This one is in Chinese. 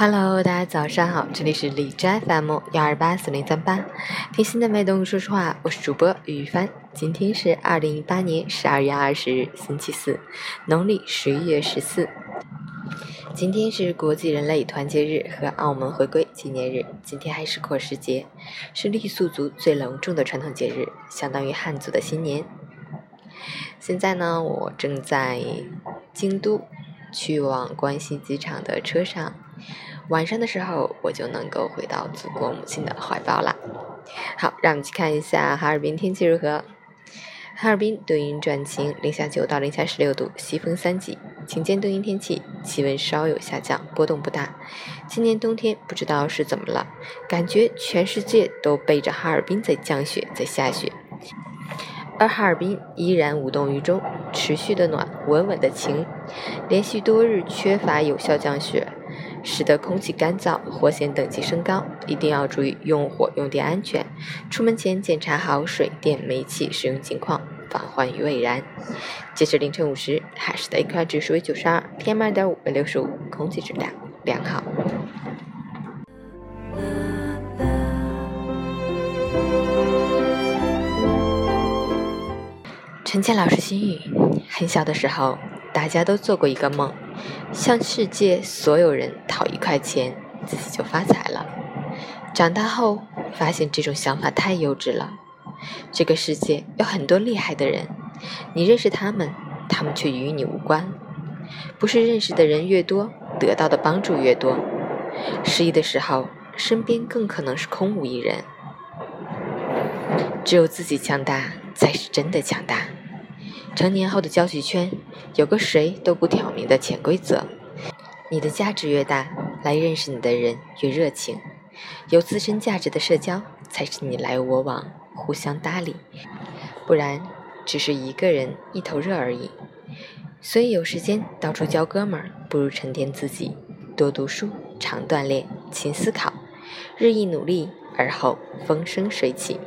Hello，大家早上好，这里是李斋 FM 幺二八四零三八，听心的脉动说实话，我是主播于帆。今天是二零一八年十二月二十日，星期四，农历十一月十四。今天是国际人类团结日和澳门回归纪念日，今天还是阔时节，是傈僳族最隆重的传统节日，相当于汉族的新年。现在呢，我正在京都。去往关西机场的车上，晚上的时候我就能够回到祖国母亲的怀抱了。好，让我们去看一下哈尔滨天气如何。哈尔滨多云转晴，零下九到零下十六度，西风三级，晴间多云天气，气温稍有下降，波动不大。今年冬天不知道是怎么了，感觉全世界都背着哈尔滨在降雪，在下雪。而哈尔滨依然无动于衷，持续的暖，稳稳的晴，连续多日缺乏有效降雪，使得空气干燥，火险等级升高，一定要注意用火用电安全。出门前检查好水电煤气使用情况，防患于未然。截至凌晨五时，海市的 AQI 指数为九十二，PM 二点五为六十五，空气质量良好。陈倩老师心语：很小的时候，大家都做过一个梦，向世界所有人讨一块钱，自己就发财了。长大后，发现这种想法太幼稚了。这个世界有很多厉害的人，你认识他们，他们却与你无关。不是认识的人越多，得到的帮助越多。失意的时候，身边更可能是空无一人。只有自己强大，才是真的强大。成年后的交际圈有个谁都不挑明的潜规则：你的价值越大，来认识你的人越热情。有自身价值的社交才是你来我往、互相搭理，不然只是一个人一头热而已。所以有时间到处交哥们儿，不如沉淀自己，多读书，常锻炼，勤思考，日益努力，而后风生水起。